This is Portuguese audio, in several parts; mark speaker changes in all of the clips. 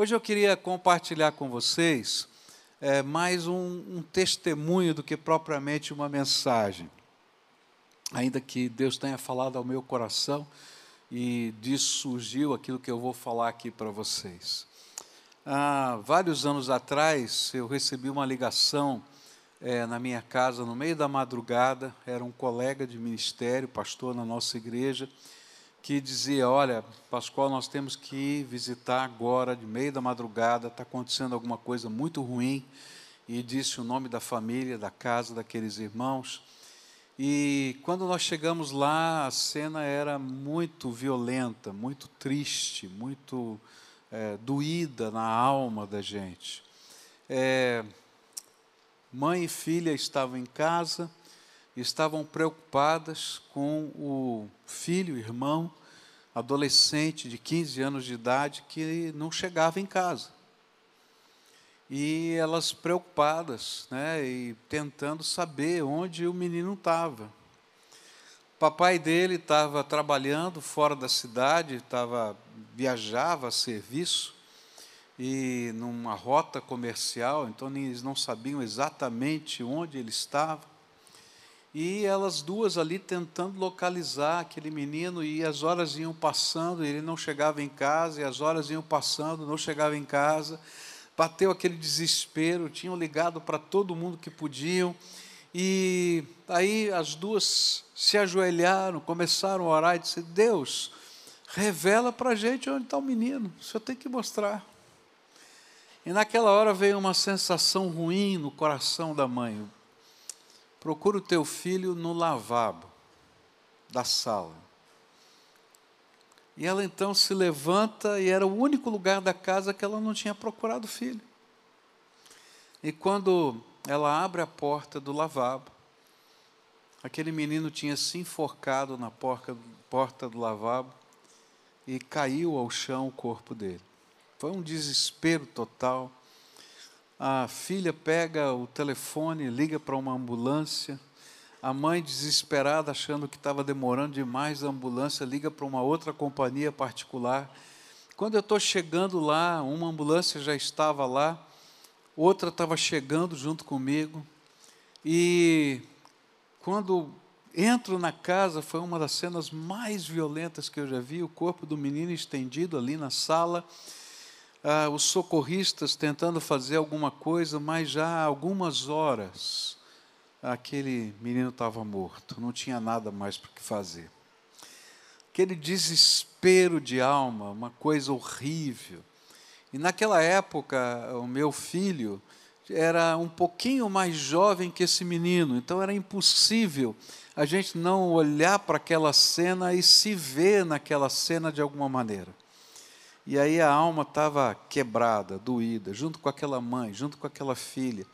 Speaker 1: Hoje eu queria compartilhar com vocês é, mais um, um testemunho do que propriamente uma mensagem. Ainda que Deus tenha falado ao meu coração e disso surgiu aquilo que eu vou falar aqui para vocês. Há vários anos atrás, eu recebi uma ligação é, na minha casa, no meio da madrugada, era um colega de ministério, pastor na nossa igreja, que dizia: Olha, Pascoal, nós temos que visitar agora, de meio da madrugada, está acontecendo alguma coisa muito ruim. E disse o nome da família, da casa daqueles irmãos. E quando nós chegamos lá, a cena era muito violenta, muito triste, muito é, doída na alma da gente. É, mãe e filha estavam em casa, estavam preocupadas com o filho, irmão, adolescente de 15 anos de idade que não chegava em casa. E elas preocupadas, né, e tentando saber onde o menino estava. Papai dele estava trabalhando fora da cidade, estava viajava a serviço e numa rota comercial, então eles não sabiam exatamente onde ele estava. E elas duas ali tentando localizar aquele menino, e as horas iam passando, e ele não chegava em casa, e as horas iam passando, não chegava em casa. Bateu aquele desespero, tinham ligado para todo mundo que podiam, e aí as duas se ajoelharam, começaram a orar e disseram: Deus, revela para a gente onde está o menino, o senhor tem que mostrar. E naquela hora veio uma sensação ruim no coração da mãe. Procura o teu filho no lavabo da sala. E ela então se levanta e era o único lugar da casa que ela não tinha procurado o filho. E quando ela abre a porta do lavabo, aquele menino tinha se enforcado na porta, porta do lavabo e caiu ao chão o corpo dele. Foi um desespero total a filha pega o telefone, liga para uma ambulância. A mãe, desesperada, achando que estava demorando demais a ambulância, liga para uma outra companhia particular. Quando eu estou chegando lá, uma ambulância já estava lá, outra estava chegando junto comigo. E quando entro na casa, foi uma das cenas mais violentas que eu já vi: o corpo do menino estendido ali na sala ah, os socorristas tentando fazer alguma coisa, mas já há algumas horas aquele menino estava morto, não tinha nada mais para que fazer. Aquele desespero de alma, uma coisa horrível. E naquela época, o meu filho era um pouquinho mais jovem que esse menino, então era impossível a gente não olhar para aquela cena e se ver naquela cena de alguma maneira. E aí a alma estava quebrada, doída, junto com aquela mãe, junto com aquela filha.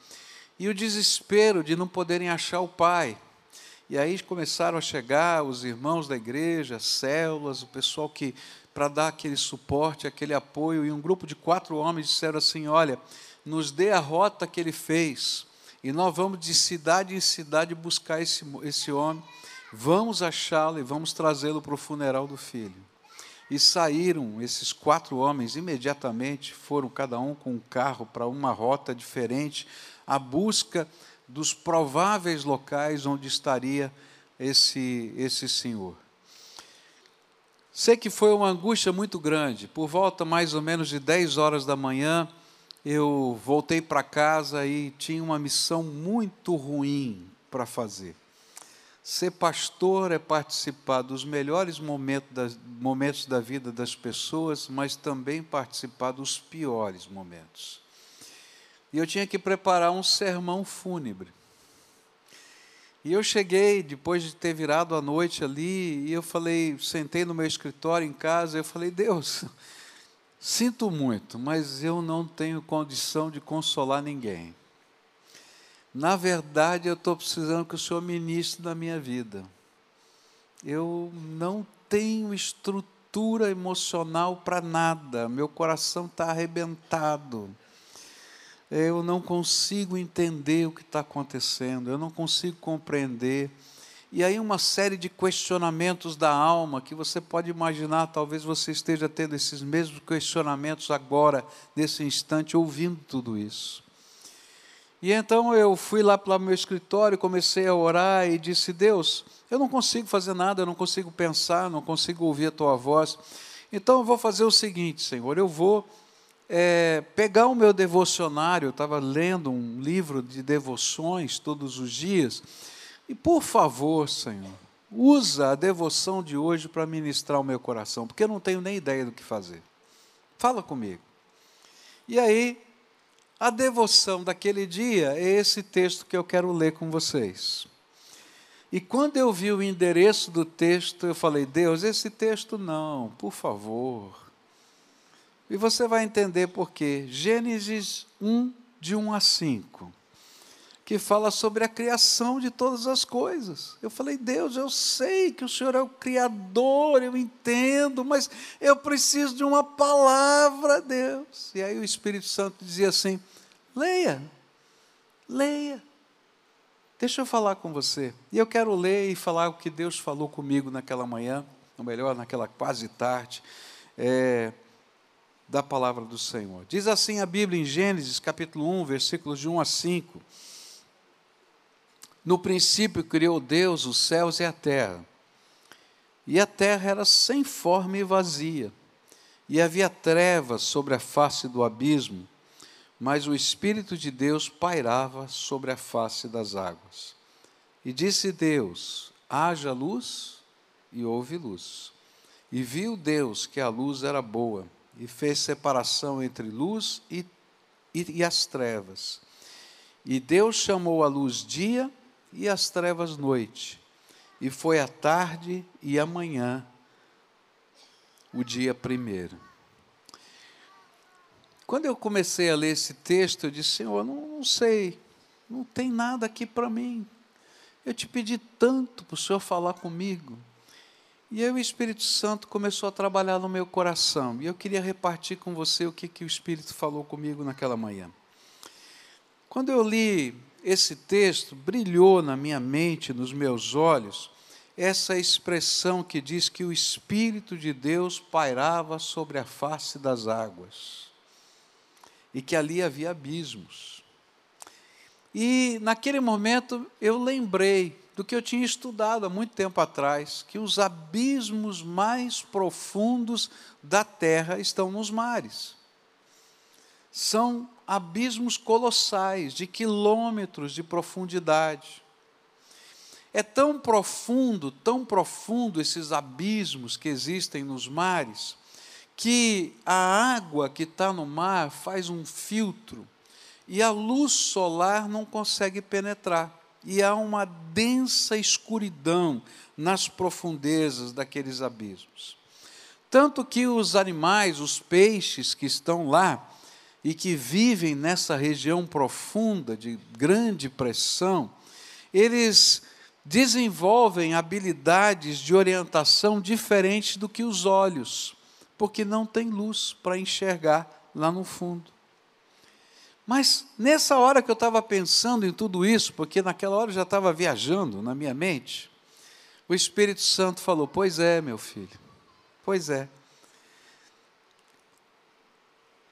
Speaker 1: E o desespero de não poderem achar o pai. E aí começaram a chegar os irmãos da igreja, células, o pessoal que, para dar aquele suporte, aquele apoio, e um grupo de quatro homens disseram assim: Olha, nos dê a rota que ele fez, e nós vamos de cidade em cidade buscar esse, esse homem, vamos achá-lo e vamos trazê-lo para o funeral do filho. E saíram esses quatro homens imediatamente, foram cada um com um carro para uma rota diferente, à busca dos prováveis locais onde estaria esse, esse senhor. Sei que foi uma angústia muito grande. Por volta mais ou menos de 10 horas da manhã, eu voltei para casa e tinha uma missão muito ruim para fazer. Ser pastor é participar dos melhores momentos, das, momentos da vida das pessoas, mas também participar dos piores momentos. E eu tinha que preparar um sermão fúnebre. E eu cheguei, depois de ter virado a noite ali, e eu falei, sentei no meu escritório em casa, eu falei, Deus, sinto muito, mas eu não tenho condição de consolar ninguém. Na verdade, eu estou precisando que o Senhor ministre na minha vida. Eu não tenho estrutura emocional para nada, meu coração está arrebentado. Eu não consigo entender o que está acontecendo, eu não consigo compreender. e aí uma série de questionamentos da alma que você pode imaginar, talvez você esteja tendo esses mesmos questionamentos agora, nesse instante, ouvindo tudo isso. E então eu fui lá para o meu escritório, comecei a orar e disse: Deus, eu não consigo fazer nada, eu não consigo pensar, não consigo ouvir a tua voz. Então eu vou fazer o seguinte, Senhor, eu vou é, pegar o meu devocionário, eu estava lendo um livro de devoções todos os dias, e por favor, Senhor, usa a devoção de hoje para ministrar o meu coração, porque eu não tenho nem ideia do que fazer. Fala comigo. E aí, a devoção daquele dia é esse texto que eu quero ler com vocês. E quando eu vi o endereço do texto, eu falei: Deus, esse texto não, por favor. E você vai entender por quê. Gênesis 1, de 1 a 5 que fala sobre a criação de todas as coisas. Eu falei, Deus, eu sei que o Senhor é o Criador, eu entendo, mas eu preciso de uma palavra, Deus. E aí o Espírito Santo dizia assim: leia, leia. Deixa eu falar com você. E eu quero ler e falar o que Deus falou comigo naquela manhã, ou melhor, naquela quase tarde, é, da palavra do Senhor. Diz assim a Bíblia em Gênesis, capítulo 1, versículos de 1 a 5. No princípio criou Deus os céus e a terra. E a terra era sem forma e vazia, e havia trevas sobre a face do abismo, mas o Espírito de Deus pairava sobre a face das águas. E disse Deus: haja luz, e houve luz. E viu Deus que a luz era boa, e fez separação entre luz e, e, e as trevas. E Deus chamou a luz dia, e as trevas noite. E foi a tarde e a manhã, o dia primeiro. Quando eu comecei a ler esse texto, eu disse: Senhor, não, não sei, não tem nada aqui para mim. Eu te pedi tanto para o Senhor falar comigo. E aí o Espírito Santo começou a trabalhar no meu coração. E eu queria repartir com você o que, que o Espírito falou comigo naquela manhã. Quando eu li esse texto, brilhou na minha mente, nos meus olhos, essa expressão que diz que o Espírito de Deus pairava sobre a face das águas e que ali havia abismos. E naquele momento eu lembrei do que eu tinha estudado há muito tempo atrás, que os abismos mais profundos da terra estão nos mares. São abismos colossais, de quilômetros de profundidade. É tão profundo, tão profundo esses abismos que existem nos mares, que a água que está no mar faz um filtro e a luz solar não consegue penetrar. E há uma densa escuridão nas profundezas daqueles abismos. Tanto que os animais, os peixes que estão lá, e que vivem nessa região profunda de grande pressão, eles desenvolvem habilidades de orientação diferentes do que os olhos, porque não tem luz para enxergar lá no fundo. Mas nessa hora que eu estava pensando em tudo isso, porque naquela hora eu já estava viajando na minha mente, o Espírito Santo falou: Pois é, meu filho, pois é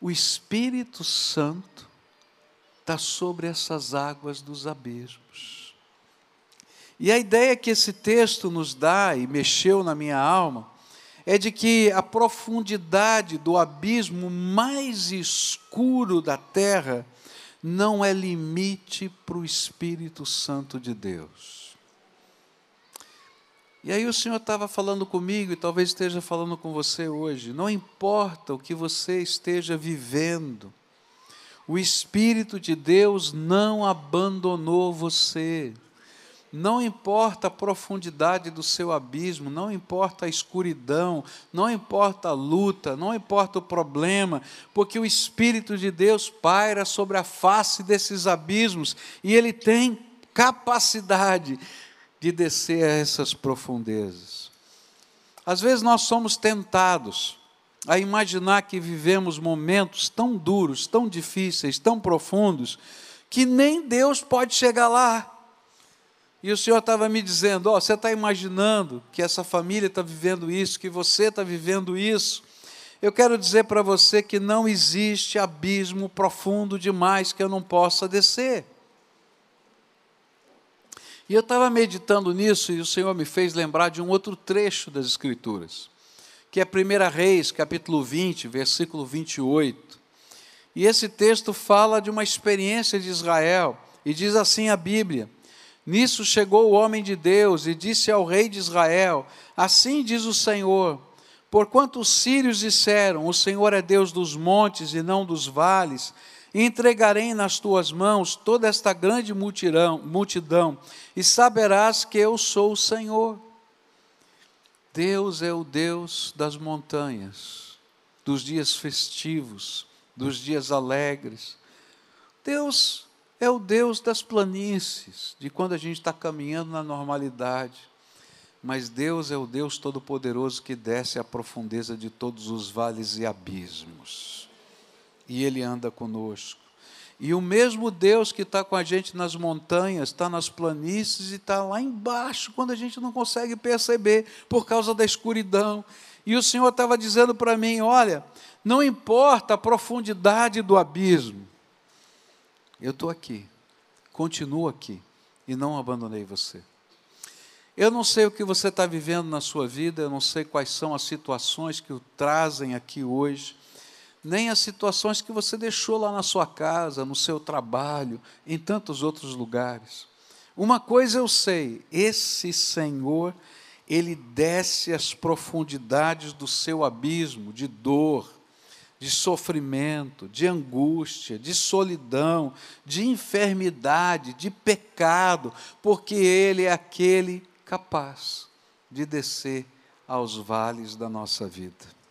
Speaker 1: o Espírito Santo está sobre essas águas dos abismos. E a ideia que esse texto nos dá, e mexeu na minha alma, é de que a profundidade do abismo mais escuro da terra não é limite para o Espírito Santo de Deus. E aí o Senhor estava falando comigo e talvez esteja falando com você hoje. Não importa o que você esteja vivendo, o Espírito de Deus não abandonou você. Não importa a profundidade do seu abismo, não importa a escuridão, não importa a luta, não importa o problema, porque o Espírito de Deus paira sobre a face desses abismos e ele tem capacidade de descer a essas profundezas. Às vezes nós somos tentados a imaginar que vivemos momentos tão duros, tão difíceis, tão profundos, que nem Deus pode chegar lá. E o Senhor estava me dizendo: Ó, oh, você está imaginando que essa família está vivendo isso, que você está vivendo isso. Eu quero dizer para você que não existe abismo profundo demais que eu não possa descer. E eu estava meditando nisso e o Senhor me fez lembrar de um outro trecho das Escrituras, que é 1 Reis, capítulo 20, versículo 28. E esse texto fala de uma experiência de Israel, e diz assim a Bíblia: Nisso chegou o homem de Deus e disse ao rei de Israel: Assim diz o Senhor: Porquanto os sírios disseram: O Senhor é Deus dos montes e não dos vales, entregarei nas tuas mãos toda esta grande multidão, multidão, e saberás que eu sou o Senhor. Deus é o Deus das montanhas, dos dias festivos, dos dias alegres. Deus é o Deus das planícies, de quando a gente está caminhando na normalidade. Mas Deus é o Deus Todo-Poderoso que desce à profundeza de todos os vales e abismos. E Ele anda conosco. E o mesmo Deus que está com a gente nas montanhas, está nas planícies e está lá embaixo, quando a gente não consegue perceber, por causa da escuridão. E o Senhor estava dizendo para mim: olha, não importa a profundidade do abismo, eu estou aqui, continuo aqui e não abandonei você. Eu não sei o que você está vivendo na sua vida, eu não sei quais são as situações que o trazem aqui hoje, nem as situações que você deixou lá na sua casa, no seu trabalho, em tantos outros lugares. Uma coisa eu sei: esse Senhor, ele desce às profundidades do seu abismo de dor, de sofrimento, de angústia, de solidão, de enfermidade, de pecado, porque Ele é aquele capaz de descer aos vales da nossa vida.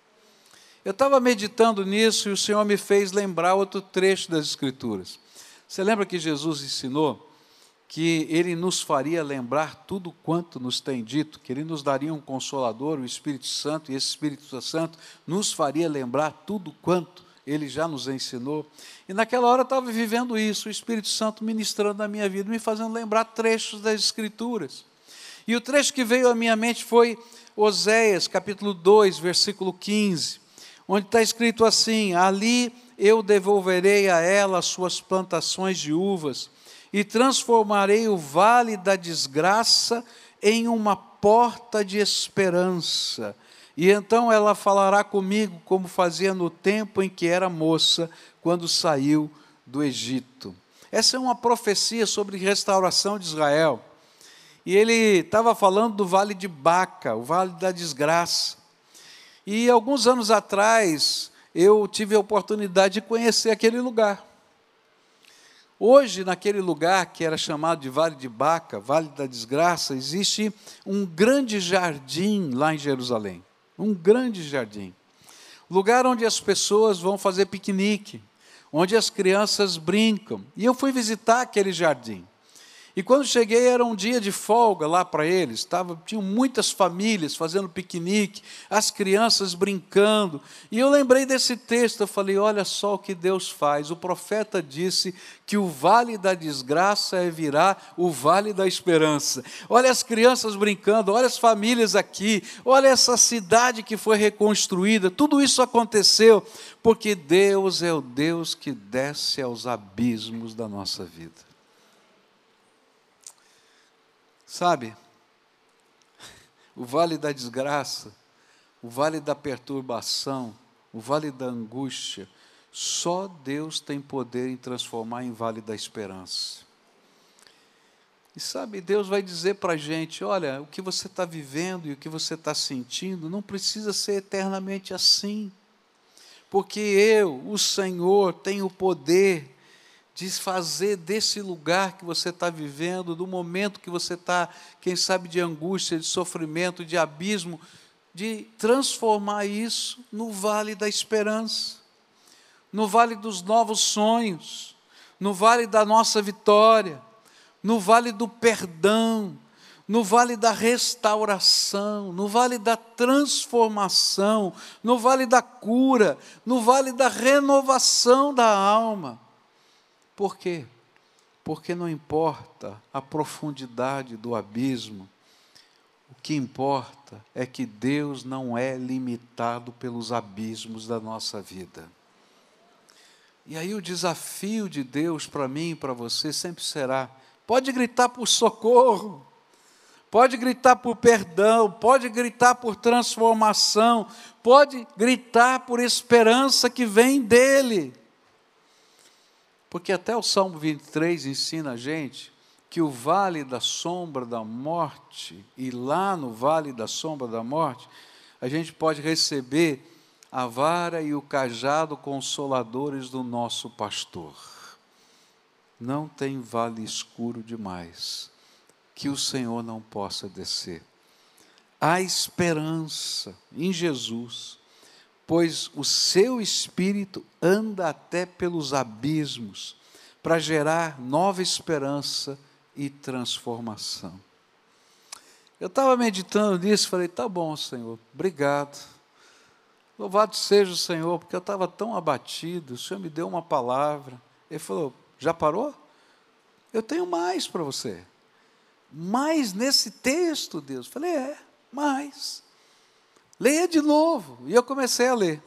Speaker 1: Eu estava meditando nisso e o Senhor me fez lembrar outro trecho das Escrituras. Você lembra que Jesus ensinou que Ele nos faria lembrar tudo quanto nos tem dito, que Ele nos daria um consolador, o Espírito Santo, e esse Espírito Santo nos faria lembrar tudo quanto Ele já nos ensinou. E naquela hora eu estava vivendo isso, o Espírito Santo ministrando na minha vida, me fazendo lembrar trechos das Escrituras. E o trecho que veio à minha mente foi Oséias, capítulo 2, versículo 15, onde está escrito assim: Ali eu devolverei a ela as suas plantações de uvas e transformarei o vale da desgraça em uma porta de esperança. E então ela falará comigo como fazia no tempo em que era moça, quando saiu do Egito. Essa é uma profecia sobre restauração de Israel. E ele estava falando do vale de Baca, o vale da desgraça. E alguns anos atrás, eu tive a oportunidade de conhecer aquele lugar. Hoje, naquele lugar que era chamado de Vale de Baca, Vale da Desgraça, existe um grande jardim lá em Jerusalém. Um grande jardim. Lugar onde as pessoas vão fazer piquenique, onde as crianças brincam. E eu fui visitar aquele jardim. E quando cheguei era um dia de folga lá para eles, tava, tinham muitas famílias fazendo piquenique, as crianças brincando. E eu lembrei desse texto, eu falei: olha só o que Deus faz. O profeta disse que o vale da desgraça é virar o vale da esperança. Olha as crianças brincando, olha as famílias aqui, olha essa cidade que foi reconstruída. Tudo isso aconteceu porque Deus é o Deus que desce aos abismos da nossa vida. Sabe, o vale da desgraça, o vale da perturbação, o vale da angústia, só Deus tem poder em transformar em vale da esperança. E sabe, Deus vai dizer para a gente: olha, o que você está vivendo e o que você está sentindo não precisa ser eternamente assim, porque eu, o Senhor, tenho o poder de fazer desse lugar que você está vivendo, do momento que você está, quem sabe, de angústia, de sofrimento, de abismo, de transformar isso no vale da esperança, no vale dos novos sonhos, no vale da nossa vitória, no vale do perdão, no vale da restauração, no vale da transformação, no vale da cura, no vale da renovação da alma. Por quê? Porque não importa a profundidade do abismo, o que importa é que Deus não é limitado pelos abismos da nossa vida. E aí o desafio de Deus para mim e para você sempre será: pode gritar por socorro, pode gritar por perdão, pode gritar por transformação, pode gritar por esperança que vem dEle. Porque até o Salmo 23 ensina a gente que o vale da sombra da morte, e lá no vale da sombra da morte, a gente pode receber a vara e o cajado consoladores do nosso pastor. Não tem vale escuro demais que o Senhor não possa descer. Há esperança em Jesus, pois o seu espírito anda até pelos abismos para gerar nova esperança e transformação. Eu estava meditando nisso, falei, tá bom, Senhor, obrigado Louvado seja o Senhor, porque eu estava tão abatido, o Senhor me deu uma palavra. Ele falou: Já parou? Eu tenho mais para você. Mais nesse texto, Deus. Eu falei: É, mais. Leia de novo. E eu comecei a ler.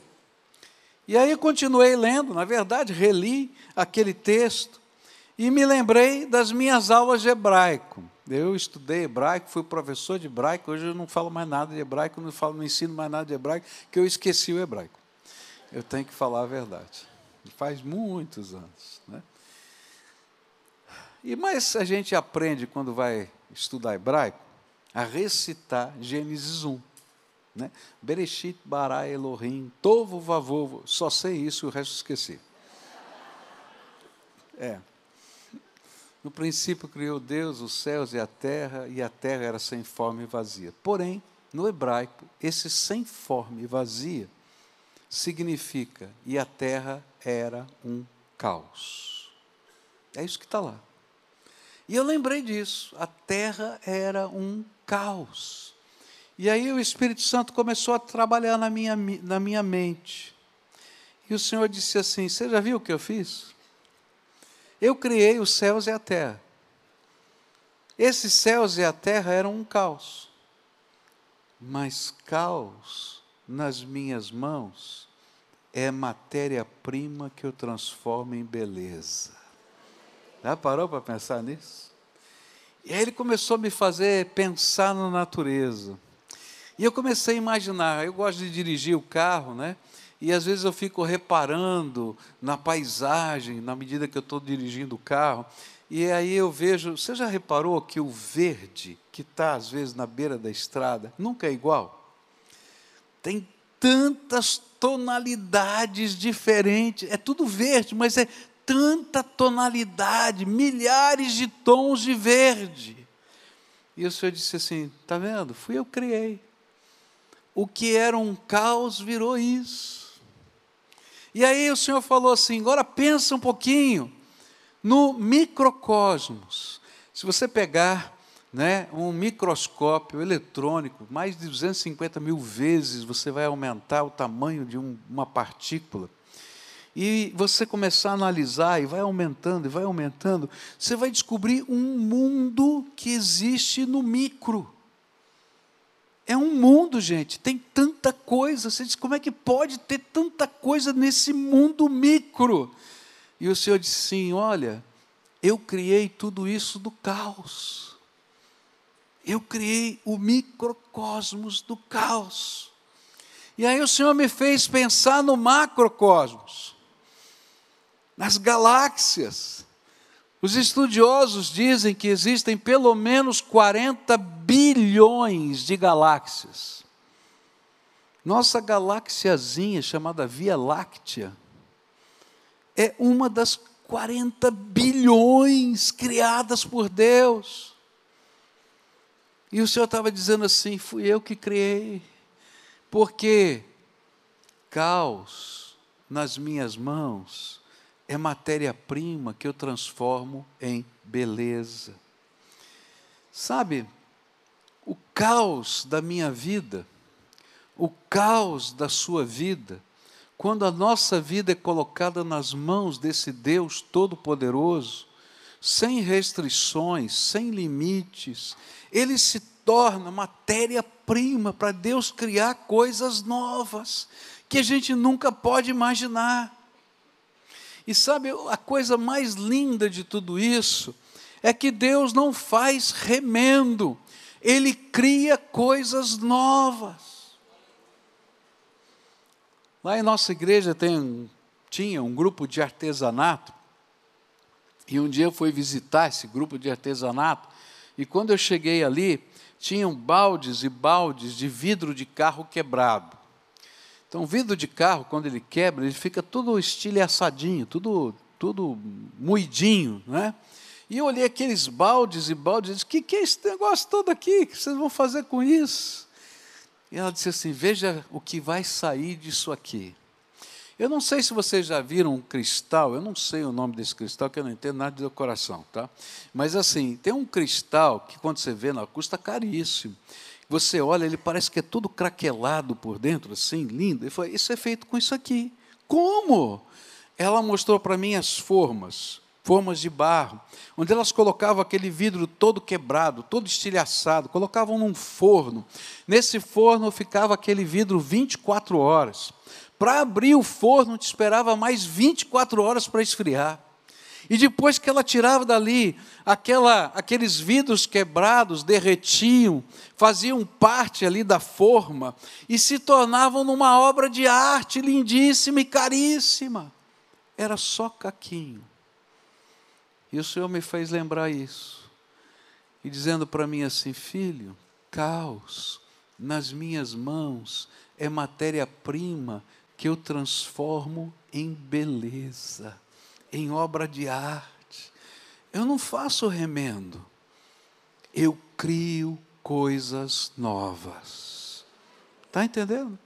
Speaker 1: E aí continuei lendo, na verdade, reli aquele texto e me lembrei das minhas aulas de hebraico. Eu estudei hebraico, fui professor de hebraico, hoje eu não falo mais nada de hebraico, não, falo, não ensino mais nada de hebraico, que eu esqueci o hebraico. Eu tenho que falar a verdade. Faz muitos anos. Né? E mais a gente aprende quando vai estudar hebraico a recitar Gênesis 1. Né? Bereshit, Bará, Elohim, Tovo, Vavovo, só sei isso o resto esqueci. É, no princípio criou Deus os céus e a terra, e a terra era sem forma e vazia. Porém, no hebraico, esse sem forma e vazia significa e a terra era um caos. É isso que está lá. E eu lembrei disso, a terra era um caos. E aí o Espírito Santo começou a trabalhar na minha, na minha mente. E o Senhor disse assim: Você já viu o que eu fiz? Eu criei os céus e a terra. Esses céus e a terra eram um caos. Mas caos nas minhas mãos é matéria-prima que eu transformo em beleza. Já parou para pensar nisso? E aí ele começou a me fazer pensar na natureza. E eu comecei a imaginar, eu gosto de dirigir o carro, né? E às vezes eu fico reparando na paisagem, na medida que eu estou dirigindo o carro, e aí eu vejo. Você já reparou que o verde, que está às vezes na beira da estrada, nunca é igual? Tem tantas tonalidades diferentes, é tudo verde, mas é tanta tonalidade, milhares de tons de verde. E o Senhor disse assim: está vendo? Fui eu que criei. O que era um caos virou isso. E aí o Senhor falou assim: agora pensa um pouquinho no microcosmos. Se você pegar né, um microscópio eletrônico, mais de 250 mil vezes você vai aumentar o tamanho de um, uma partícula. E você começar a analisar e vai aumentando e vai aumentando, você vai descobrir um mundo que existe no micro. É um mundo, gente, tem tanta coisa. Você diz, como é que pode ter tanta coisa nesse mundo micro? E o Senhor disse sim: olha, eu criei tudo isso do caos. Eu criei o microcosmos do caos. E aí o Senhor me fez pensar no macrocosmos, nas galáxias. Os estudiosos dizem que existem pelo menos 40 bilhões de galáxias. Nossa galáxiazinha, chamada Via Láctea, é uma das 40 bilhões criadas por Deus. E o Senhor estava dizendo assim: fui eu que criei, porque caos nas minhas mãos é matéria-prima que eu transformo em beleza. Sabe, o caos da minha vida, o caos da sua vida, quando a nossa vida é colocada nas mãos desse Deus Todo-Poderoso, sem restrições, sem limites, ele se torna matéria-prima para Deus criar coisas novas que a gente nunca pode imaginar. E sabe, a coisa mais linda de tudo isso é que Deus não faz remendo, Ele cria coisas novas. Lá em nossa igreja tem, tinha um grupo de artesanato, e um dia eu fui visitar esse grupo de artesanato, e quando eu cheguei ali, tinham baldes e baldes de vidro de carro quebrado. Então, o vidro de carro, quando ele quebra, ele fica tudo estilhaçadinho, tudo, tudo moidinho, né? E eu olhei aqueles baldes e baldes e disse: O que, que é esse negócio todo aqui? O que vocês vão fazer com isso? E ela disse assim: Veja o que vai sair disso aqui. Eu não sei se vocês já viram um cristal, eu não sei o nome desse cristal, que eu não entendo nada de decoração, tá? Mas assim, tem um cristal que quando você vê, não, custa caríssimo. Você olha, ele parece que é todo craquelado por dentro, assim, lindo. Ele falou, isso é feito com isso aqui. Como? Ela mostrou para mim as formas formas de barro, onde elas colocavam aquele vidro todo quebrado, todo estilhaçado, colocavam num forno. Nesse forno ficava aquele vidro 24 horas. Para abrir o forno, te esperava mais 24 horas para esfriar. E depois que ela tirava dali, aquela, aqueles vidros quebrados derretiam, faziam parte ali da forma e se tornavam numa obra de arte lindíssima e caríssima. Era só caquinho. E o Senhor me fez lembrar isso. E dizendo para mim assim: Filho, caos nas minhas mãos é matéria-prima que eu transformo em beleza, em obra de arte. Eu não faço remendo, eu crio coisas novas. Está entendendo?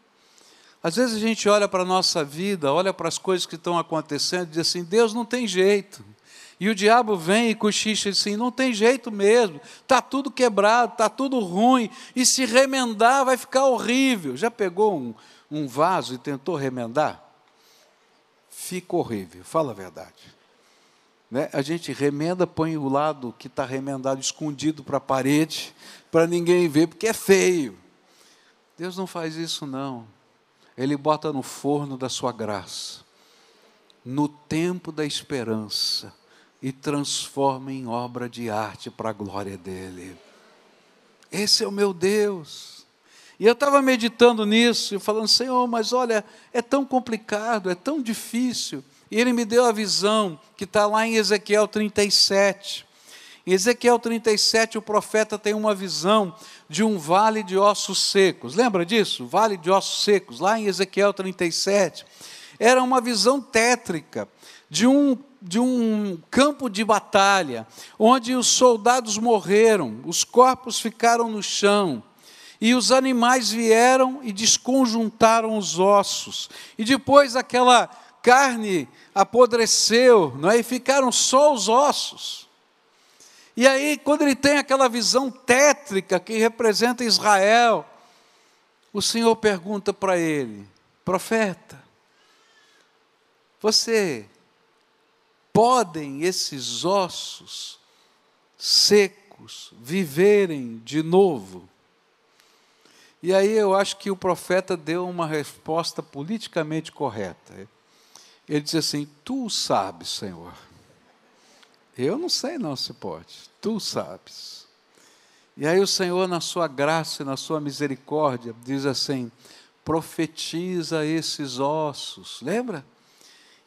Speaker 1: Às vezes a gente olha para a nossa vida, olha para as coisas que estão acontecendo e diz assim: Deus não tem jeito. E o diabo vem e cochicha assim: não tem jeito mesmo, está tudo quebrado, está tudo ruim, e se remendar vai ficar horrível. Já pegou um, um vaso e tentou remendar? Fica horrível, fala a verdade. Né? A gente remenda, põe o lado que está remendado escondido para a parede, para ninguém ver, porque é feio. Deus não faz isso, não. Ele bota no forno da sua graça, no tempo da esperança e transforma em obra de arte para a glória dele. Esse é o meu Deus. E eu estava meditando nisso e falando, Senhor, mas olha, é tão complicado, é tão difícil. E ele me deu a visão que está lá em Ezequiel 37. Em Ezequiel 37, o profeta tem uma visão de um vale de ossos secos. Lembra disso? Vale de ossos secos, lá em Ezequiel 37. Era uma visão tétrica de um de um campo de batalha, onde os soldados morreram, os corpos ficaram no chão, e os animais vieram e desconjuntaram os ossos, e depois aquela carne apodreceu, não é? e ficaram só os ossos. E aí, quando ele tem aquela visão tétrica que representa Israel, o Senhor pergunta para ele: profeta, você podem esses ossos secos viverem de novo? E aí eu acho que o profeta deu uma resposta politicamente correta. Ele disse assim: Tu sabes, Senhor. Eu não sei não se pode. Tu sabes. E aí o Senhor, na sua graça e na sua misericórdia, diz assim: profetiza esses ossos. Lembra?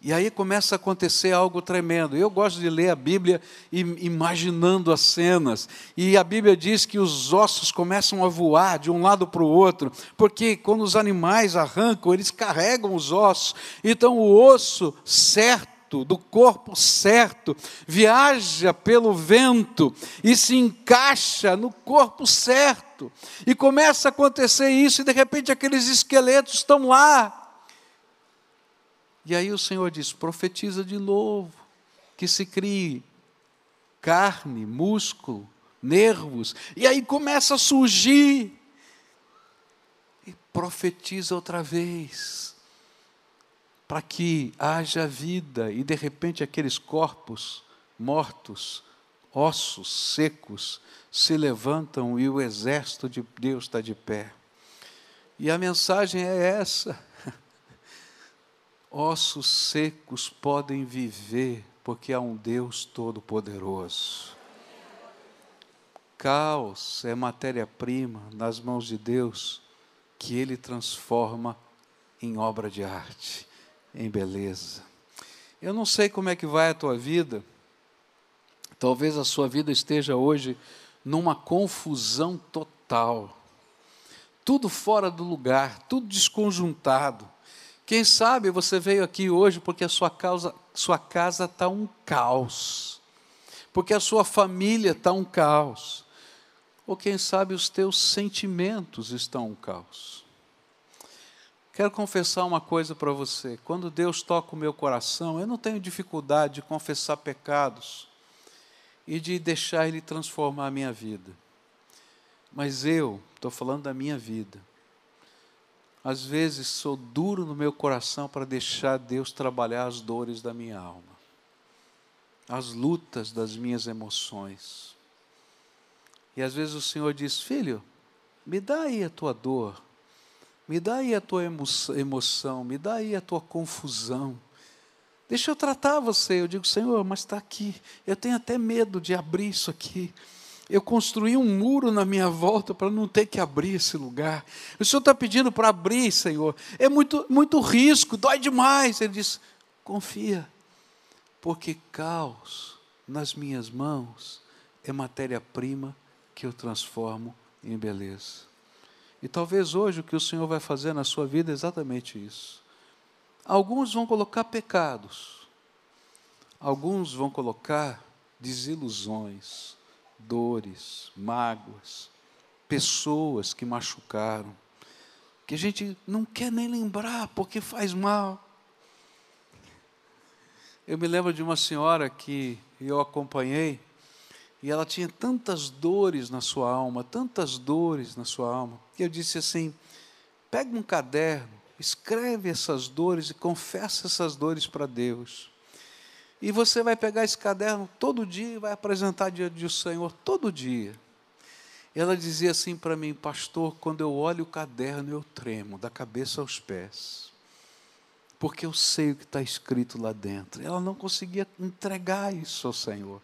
Speaker 1: E aí começa a acontecer algo tremendo. Eu gosto de ler a Bíblia imaginando as cenas. E a Bíblia diz que os ossos começam a voar de um lado para o outro, porque quando os animais arrancam, eles carregam os ossos. Então o osso certo, do corpo certo, viaja pelo vento e se encaixa no corpo certo. E começa a acontecer isso, e de repente aqueles esqueletos estão lá e aí o Senhor diz: profetiza de novo, que se crie carne, músculo, nervos, e aí começa a surgir. E profetiza outra vez, para que haja vida, e de repente aqueles corpos mortos, ossos secos se levantam e o exército de Deus está de pé. E a mensagem é essa: ossos secos podem viver porque há um Deus todo-poderoso. Caos é matéria-prima nas mãos de Deus que Ele transforma em obra de arte, em beleza. Eu não sei como é que vai a tua vida, talvez a sua vida esteja hoje numa confusão total, tudo fora do lugar, tudo desconjuntado. Quem sabe você veio aqui hoje porque a sua, causa, sua casa está um caos, porque a sua família está um caos, ou quem sabe os teus sentimentos estão um caos. Quero confessar uma coisa para você: quando Deus toca o meu coração, eu não tenho dificuldade de confessar pecados e de deixar Ele transformar a minha vida. Mas eu, estou falando da minha vida, às vezes sou duro no meu coração para deixar Deus trabalhar as dores da minha alma, as lutas das minhas emoções. E às vezes o Senhor diz: Filho, me dá aí a tua dor, me dá aí a tua emoção, me dá aí a tua confusão. Deixa eu tratar você. Eu digo, Senhor, mas está aqui. Eu tenho até medo de abrir isso aqui. Eu construí um muro na minha volta para não ter que abrir esse lugar. O Senhor está pedindo para abrir, Senhor. É muito, muito risco, dói demais. Ele diz: confia, porque caos nas minhas mãos é matéria-prima que eu transformo em beleza. E talvez hoje o que o Senhor vai fazer na sua vida é exatamente isso. Alguns vão colocar pecados, alguns vão colocar desilusões, dores, mágoas, pessoas que machucaram, que a gente não quer nem lembrar porque faz mal. Eu me lembro de uma senhora que eu acompanhei e ela tinha tantas dores na sua alma, tantas dores na sua alma, que eu disse assim: pega um caderno, escreve essas dores e confessa essas dores para Deus. E você vai pegar esse caderno todo dia e vai apresentar diante do Senhor todo dia. Ela dizia assim para mim, pastor, quando eu olho o caderno eu tremo, da cabeça aos pés, porque eu sei o que está escrito lá dentro. Ela não conseguia entregar isso ao Senhor.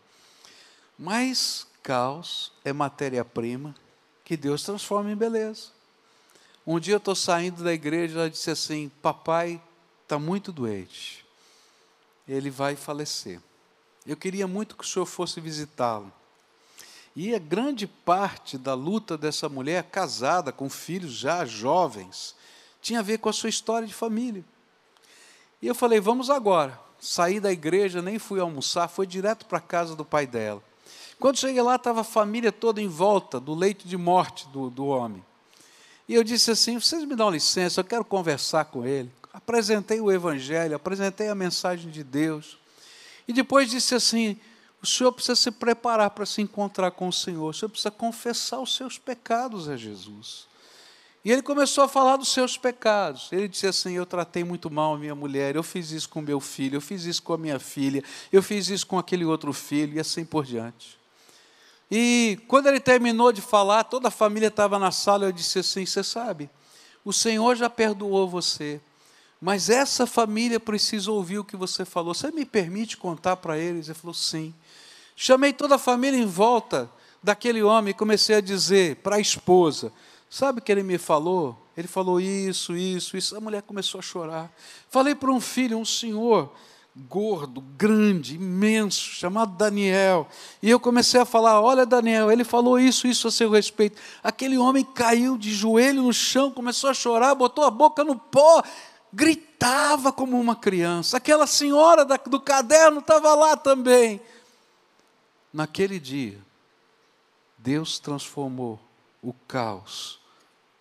Speaker 1: Mas caos é matéria-prima que Deus transforma em beleza. Um dia eu estou saindo da igreja, ela disse assim: Papai está muito doente ele vai falecer. Eu queria muito que o senhor fosse visitá-lo. E a grande parte da luta dessa mulher, casada, com filhos já jovens, tinha a ver com a sua história de família. E eu falei: vamos agora. Saí da igreja, nem fui almoçar, fui direto para a casa do pai dela. Quando cheguei lá, estava a família toda em volta do leito de morte do, do homem. E eu disse assim: vocês me dão licença, eu quero conversar com ele apresentei o Evangelho, apresentei a mensagem de Deus. E depois disse assim: o senhor precisa se preparar para se encontrar com o Senhor, o senhor precisa confessar os seus pecados a Jesus. E ele começou a falar dos seus pecados. Ele disse assim: Eu tratei muito mal a minha mulher, eu fiz isso com meu filho, eu fiz isso com a minha filha, eu fiz isso com aquele outro filho, e assim por diante. E quando ele terminou de falar, toda a família estava na sala, eu disse assim: Você sabe, o Senhor já perdoou você, mas essa família precisa ouvir o que você falou. Você me permite contar para eles? Ele falou: sim. Chamei toda a família em volta daquele homem e comecei a dizer para a esposa: sabe o que ele me falou? Ele falou isso, isso, isso. A mulher começou a chorar. Falei para um filho, um senhor gordo, grande, imenso, chamado Daniel. E eu comecei a falar: Olha, Daniel, ele falou isso, isso a seu respeito. Aquele homem caiu de joelho no chão, começou a chorar, botou a boca no pó gritava como uma criança. Aquela senhora do caderno estava lá também. Naquele dia, Deus transformou o caos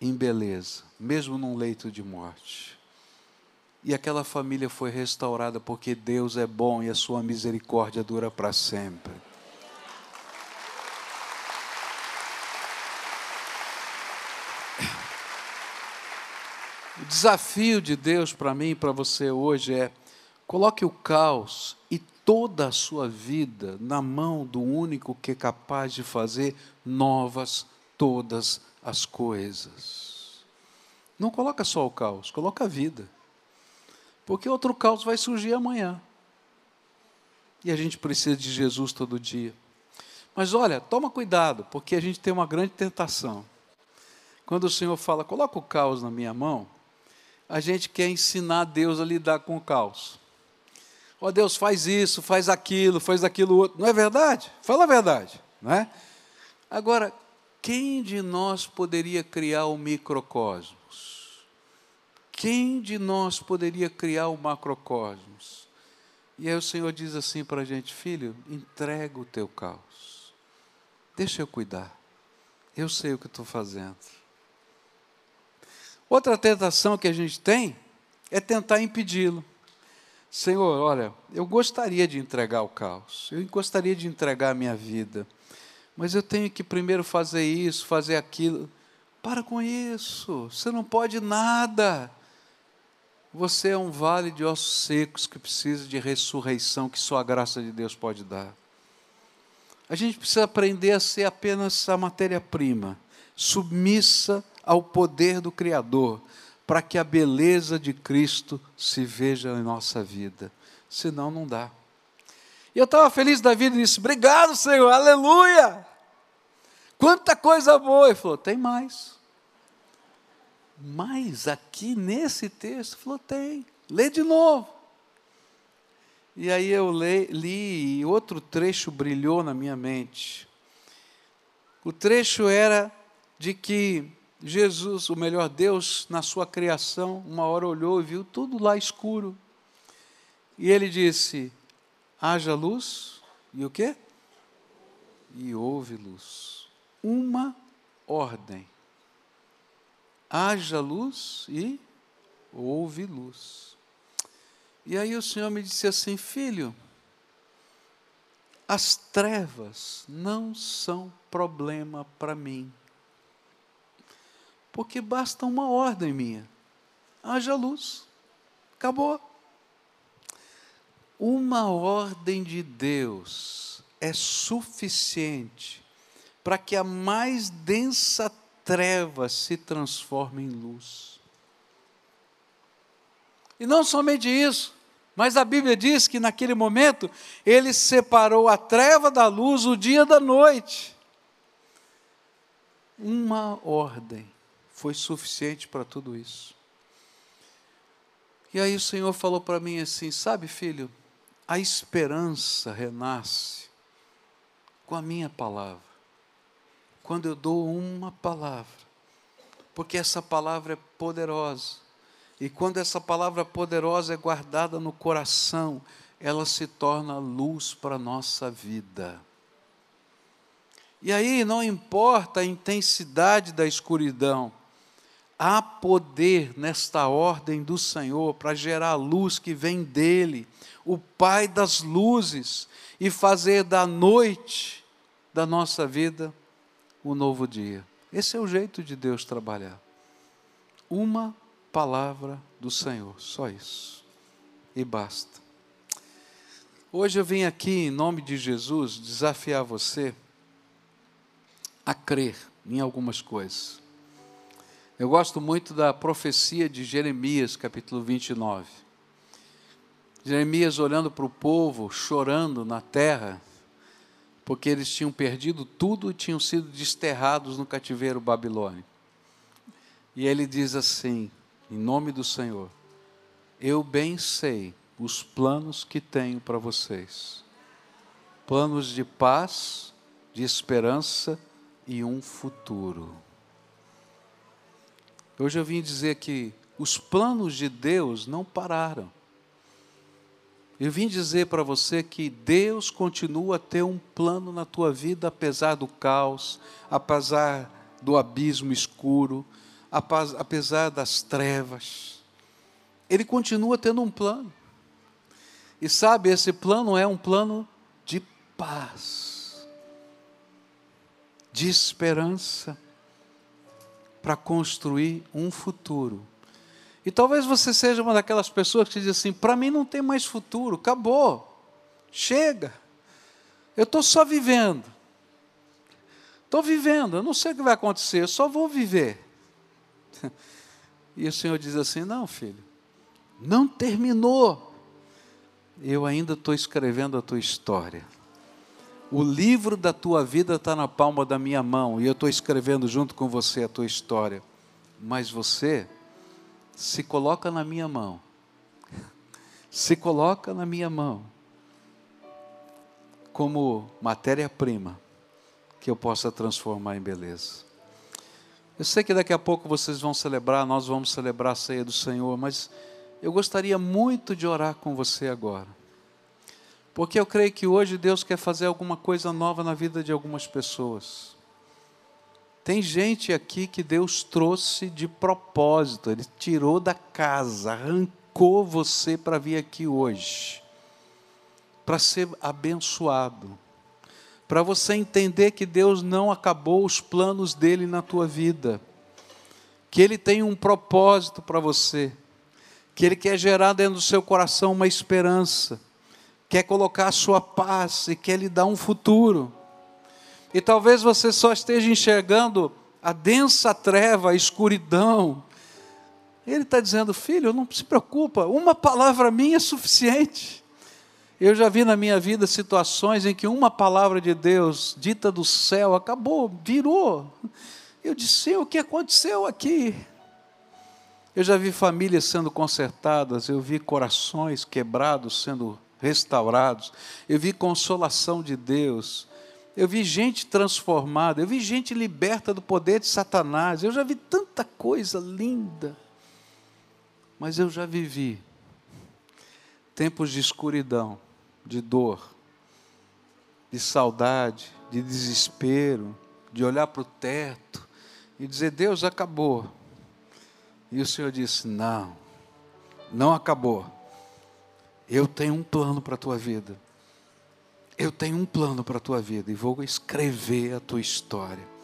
Speaker 1: em beleza, mesmo num leito de morte. E aquela família foi restaurada porque Deus é bom e a sua misericórdia dura para sempre. Desafio de Deus para mim e para você hoje é: coloque o caos e toda a sua vida na mão do único que é capaz de fazer novas todas as coisas. Não coloca só o caos, coloca a vida. Porque outro caos vai surgir amanhã. E a gente precisa de Jesus todo dia. Mas olha, toma cuidado, porque a gente tem uma grande tentação. Quando o Senhor fala, coloca o caos na minha mão, a gente quer ensinar Deus a lidar com o caos. Ó oh, Deus, faz isso, faz aquilo, faz aquilo outro. Não é verdade? Fala a verdade, não é? Agora, quem de nós poderia criar o microcosmos? Quem de nós poderia criar o macrocosmos? E aí o Senhor diz assim para a gente, filho, entrega o teu caos. Deixa eu cuidar. Eu sei o que estou fazendo. Outra tentação que a gente tem é tentar impedi-lo. Senhor, olha, eu gostaria de entregar o caos, eu gostaria de entregar a minha vida, mas eu tenho que primeiro fazer isso, fazer aquilo. Para com isso, você não pode nada. Você é um vale de ossos secos que precisa de ressurreição que só a graça de Deus pode dar. A gente precisa aprender a ser apenas a matéria-prima, submissa ao poder do Criador, para que a beleza de Cristo se veja em nossa vida. Senão, não dá. E eu estava feliz da vida e disse: Obrigado, Senhor, aleluia! Quanta coisa boa! Ele falou: Tem mais. Mas aqui nesse texto, falou: Tem. Lê de novo. E aí eu li, li e outro trecho brilhou na minha mente. O trecho era de que Jesus, o melhor Deus, na sua criação, uma hora olhou e viu tudo lá escuro. E ele disse: haja luz, e o quê? E houve luz. Uma ordem. Haja luz e houve luz. E aí o Senhor me disse assim: Filho, as trevas não são problema para mim porque basta uma ordem minha: haja luz. Acabou. Uma ordem de Deus é suficiente para que a mais densa treva se transforme em luz. E não somente isso, mas a Bíblia diz que naquele momento ele separou a treva da luz, o dia da noite. Uma ordem foi suficiente para tudo isso. E aí o Senhor falou para mim assim: sabe, filho, a esperança renasce com a minha palavra. Quando eu dou uma palavra, porque essa palavra é poderosa. E quando essa palavra poderosa é guardada no coração, ela se torna luz para a nossa vida. E aí não importa a intensidade da escuridão, Há poder nesta ordem do Senhor para gerar a luz que vem dele, o Pai das luzes, e fazer da noite da nossa vida o um novo dia. Esse é o jeito de Deus trabalhar. Uma palavra do Senhor, só isso. E basta. Hoje eu vim aqui, em nome de Jesus, desafiar você a crer em algumas coisas. Eu gosto muito da profecia de Jeremias, capítulo 29. Jeremias olhando para o povo, chorando na terra, porque eles tinham perdido tudo e tinham sido desterrados no cativeiro babilônico. E ele diz assim, em nome do Senhor: Eu bem sei os planos que tenho para vocês. Planos de paz, de esperança e um futuro. Hoje eu vim dizer que os planos de Deus não pararam. Eu vim dizer para você que Deus continua a ter um plano na tua vida, apesar do caos, apesar do abismo escuro, apesar das trevas. Ele continua tendo um plano. E sabe, esse plano é um plano de paz, de esperança para construir um futuro. E talvez você seja uma daquelas pessoas que diz assim: para mim não tem mais futuro, acabou. Chega. Eu estou só vivendo. Estou vivendo, eu não sei o que vai acontecer, eu só vou viver. E o Senhor diz assim: Não, filho, não terminou. Eu ainda estou escrevendo a tua história. O livro da tua vida está na palma da minha mão e eu estou escrevendo junto com você a tua história. Mas você se coloca na minha mão. Se coloca na minha mão como matéria-prima que eu possa transformar em beleza. Eu sei que daqui a pouco vocês vão celebrar, nós vamos celebrar a ceia do Senhor, mas eu gostaria muito de orar com você agora. Porque eu creio que hoje Deus quer fazer alguma coisa nova na vida de algumas pessoas. Tem gente aqui que Deus trouxe de propósito, Ele tirou da casa, arrancou você para vir aqui hoje, para ser abençoado, para você entender que Deus não acabou os planos dele na tua vida, que Ele tem um propósito para você, que Ele quer gerar dentro do seu coração uma esperança quer colocar a sua paz e quer lhe dar um futuro. E talvez você só esteja enxergando a densa treva, a escuridão. Ele está dizendo, filho, não se preocupa, uma palavra minha é suficiente. Eu já vi na minha vida situações em que uma palavra de Deus, dita do céu, acabou, virou. Eu disse, o que aconteceu aqui? Eu já vi famílias sendo consertadas, eu vi corações quebrados sendo restaurados, eu vi consolação de Deus, eu vi gente transformada, eu vi gente liberta do poder de Satanás, eu já vi tanta coisa linda, mas eu já vivi tempos de escuridão, de dor, de saudade, de desespero, de olhar para o teto e dizer: Deus acabou. E o Senhor disse: Não, não acabou. Eu tenho um plano para a tua vida. Eu tenho um plano para a tua vida e vou escrever a tua história.